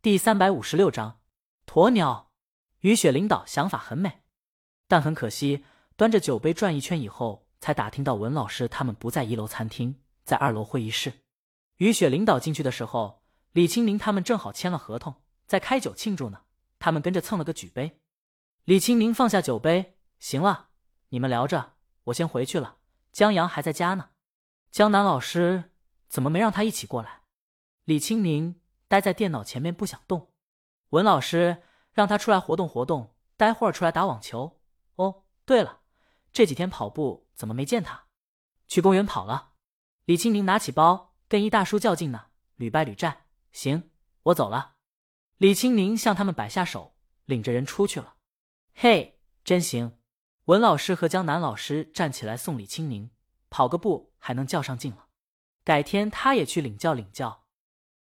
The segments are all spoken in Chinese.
第三百五十六章鸵鸟。雨雪领导想法很美，但很可惜，端着酒杯转一圈以后，才打听到文老师他们不在一楼餐厅，在二楼会议室。雨雪领导进去的时候，李青明他们正好签了合同，在开酒庆祝呢。他们跟着蹭了个举杯。李青明放下酒杯，行了，你们聊着，我先回去了。江阳还在家呢。江南老师怎么没让他一起过来？李青明。待在电脑前面不想动，文老师让他出来活动活动，待会儿出来打网球。哦，对了，这几天跑步怎么没见他？去公园跑了。李青宁拿起包，跟一大叔较劲呢，屡败屡战。行，我走了。李青宁向他们摆下手，领着人出去了。嘿，真行！文老师和江南老师站起来送李青宁，跑个步还能较上劲了。改天他也去领教领教。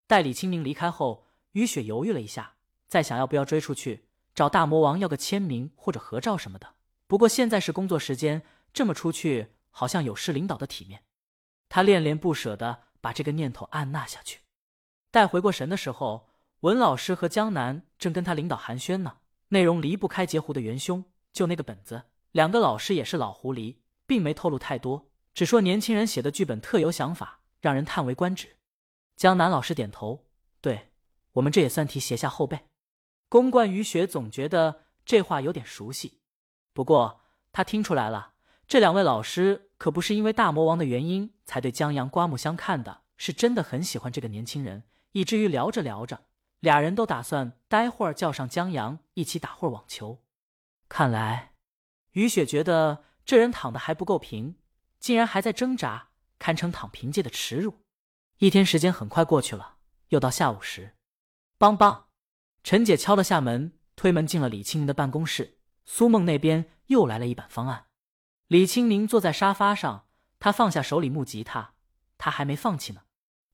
待李清明离开后，于雪犹豫了一下，再想要不要追出去找大魔王要个签名或者合照什么的。不过现在是工作时间，这么出去好像有失领导的体面。他恋恋不舍的把这个念头按捺下去。待回过神的时候，文老师和江南正跟他领导寒暄呢，内容离不开截胡的元凶，就那个本子。两个老师也是老狐狸，并没透露太多，只说年轻人写的剧本特有想法，让人叹为观止。江南老师点头，对我们这也算提携下后背。公关于雪总觉得这话有点熟悉，不过他听出来了，这两位老师可不是因为大魔王的原因才对江阳刮目相看的，是真的很喜欢这个年轻人，以至于聊着聊着，俩人都打算待会儿叫上江阳一起打会儿网球。看来，于雪觉得这人躺的还不够平，竟然还在挣扎，堪称躺平界的耻辱。一天时间很快过去了，又到下午时，梆梆，陈姐敲了下门，推门进了李青宁的办公室。苏梦那边又来了一版方案。李青宁坐在沙发上，他放下手里木吉他，他还没放弃呢。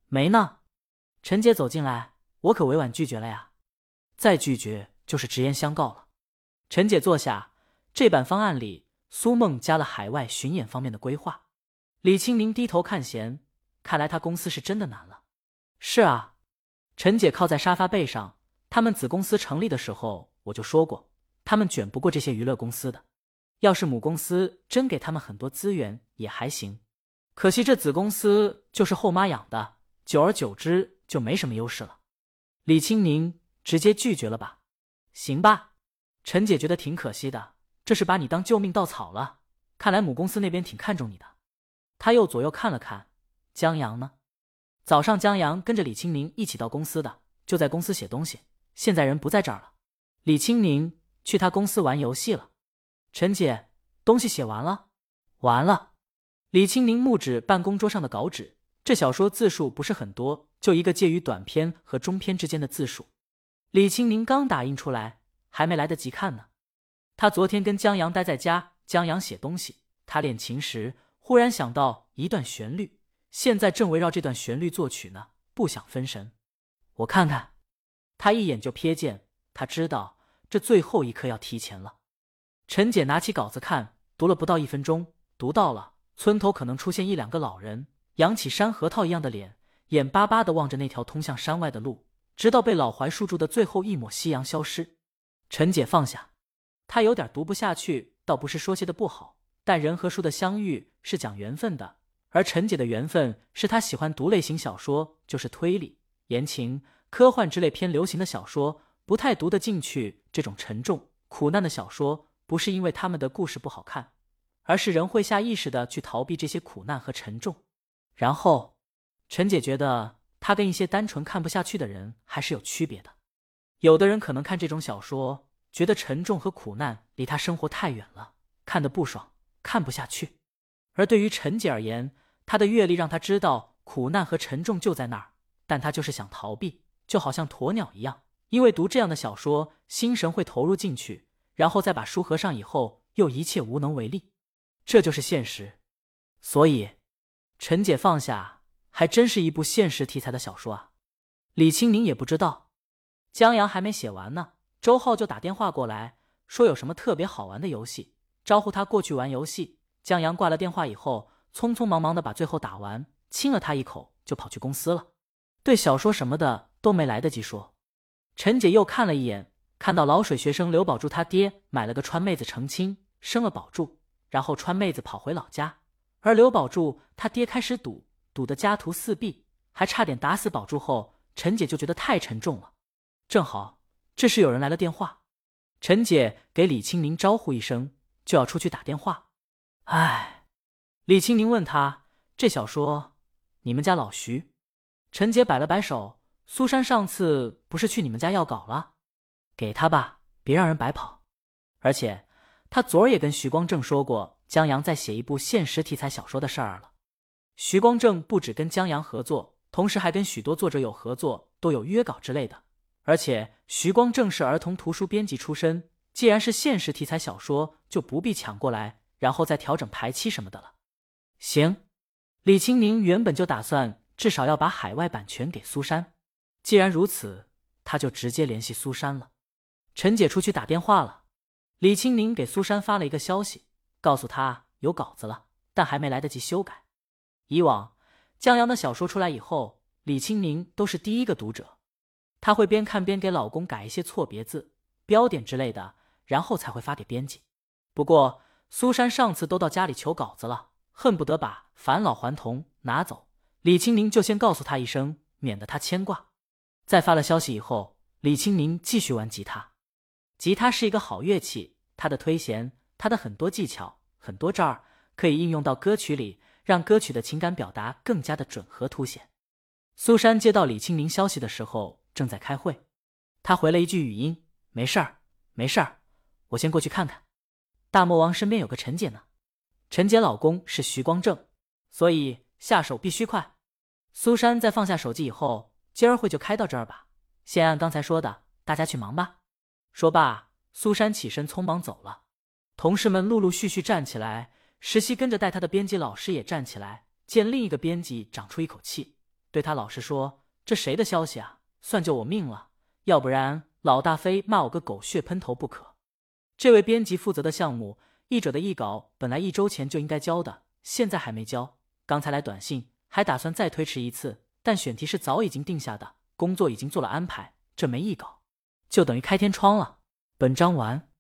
没呢。陈姐走进来，我可委婉拒绝了呀，再拒绝就是直言相告了。陈姐坐下，这版方案里，苏梦加了海外巡演方面的规划。李青宁低头看弦。看来他公司是真的难了。是啊，陈姐靠在沙发背上。他们子公司成立的时候，我就说过，他们卷不过这些娱乐公司的。要是母公司真给他们很多资源也还行，可惜这子公司就是后妈养的，久而久之就没什么优势了。李青宁直接拒绝了吧？行吧。陈姐觉得挺可惜的，这是把你当救命稻草了。看来母公司那边挺看重你的。他又左右看了看。江阳呢？早上江阳跟着李青宁一起到公司的，就在公司写东西。现在人不在这儿了。李青宁去他公司玩游戏了。陈姐，东西写完了？完了。李青宁目指办公桌上的稿纸，这小说字数不是很多，就一个介于短篇和中篇之间的字数。李青宁刚打印出来，还没来得及看呢。他昨天跟江阳待在家，江阳写东西，他练琴时忽然想到一段旋律。现在正围绕这段旋律作曲呢，不想分神。我看看，他一眼就瞥见，他知道这最后一刻要提前了。陈姐拿起稿子看，读了不到一分钟，读到了村头可能出现一两个老人，扬起山核桃一样的脸，眼巴巴的望着那条通向山外的路，直到被老槐树住的最后一抹夕阳消失。陈姐放下，她有点读不下去，倒不是说写的不好，但人和树的相遇是讲缘分的。而陈姐的缘分是她喜欢读类型小说，就是推理、言情、科幻之类偏流行的小说，不太读得进去这种沉重、苦难的小说。不是因为他们的故事不好看，而是人会下意识的去逃避这些苦难和沉重。然后，陈姐觉得她跟一些单纯看不下去的人还是有区别的。有的人可能看这种小说，觉得沉重和苦难离他生活太远了，看得不爽，看不下去。而对于陈姐而言，他的阅历让他知道苦难和沉重就在那儿，但他就是想逃避，就好像鸵鸟一样，因为读这样的小说，心神会投入进去，然后再把书合上以后，又一切无能为力，这就是现实。所以，陈姐放下，还真是一部现实题材的小说啊。李青宁也不知道，江阳还没写完呢，周浩就打电话过来，说有什么特别好玩的游戏，招呼他过去玩游戏。江阳挂了电话以后。匆匆忙忙的把最后打完，亲了他一口，就跑去公司了。对小说什么的都没来得及说。陈姐又看了一眼，看到老水学生刘宝柱他爹买了个川妹子成亲，生了宝柱，然后川妹子跑回老家，而刘宝柱他爹开始赌，赌得家徒四壁，还差点打死宝柱后，陈姐就觉得太沉重了。正好这时有人来了电话，陈姐给李青宁招呼一声，就要出去打电话。唉，李青宁问他：“这小说，你们家老徐？”陈杰摆了摆手：“苏珊上次不是去你们家要稿了，给他吧，别让人白跑。而且他昨儿也跟徐光正说过江阳在写一部现实题材小说的事儿了。徐光正不止跟江阳合作，同时还跟许多作者有合作，都有约稿之类的。而且徐光正是儿童图书编辑出身，既然是现实题材小说，就不必抢过来，然后再调整排期什么的了。行，李青宁原本就打算。”至少要把海外版权给苏珊。既然如此，他就直接联系苏珊了。陈姐出去打电话了。李青宁给苏珊发了一个消息，告诉她有稿子了，但还没来得及修改。以往江阳的小说出来以后，李青宁都是第一个读者，他会边看边给老公改一些错别字、标点之类的，然后才会发给编辑。不过苏珊上次都到家里求稿子了，恨不得把返老还童拿走。李青宁就先告诉他一声，免得他牵挂。在发了消息以后，李青宁继续玩吉他。吉他是一个好乐器，它的推弦，它的很多技巧，很多招儿可以应用到歌曲里，让歌曲的情感表达更加的准和凸显。苏珊接到李青宁消息的时候，正在开会，他回了一句语音：“没事儿，没事儿，我先过去看看。”大魔王身边有个陈姐呢，陈杰老公是徐光正，所以下手必须快。苏珊在放下手机以后，今儿会就开到这儿吧。先按刚才说的，大家去忙吧。说罢，苏珊起身匆忙走了。同事们陆陆续续站起来，实习跟着带他的编辑老师也站起来。见另一个编辑长出一口气，对他老师说：“这谁的消息啊？算救我命了，要不然老大非骂我个狗血喷头不可。”这位编辑负责的项目，译者的译稿本来一周前就应该交的，现在还没交。刚才来短信。还打算再推迟一次，但选题是早已经定下的，工作已经做了安排，这没译稿，就等于开天窗了。本章完。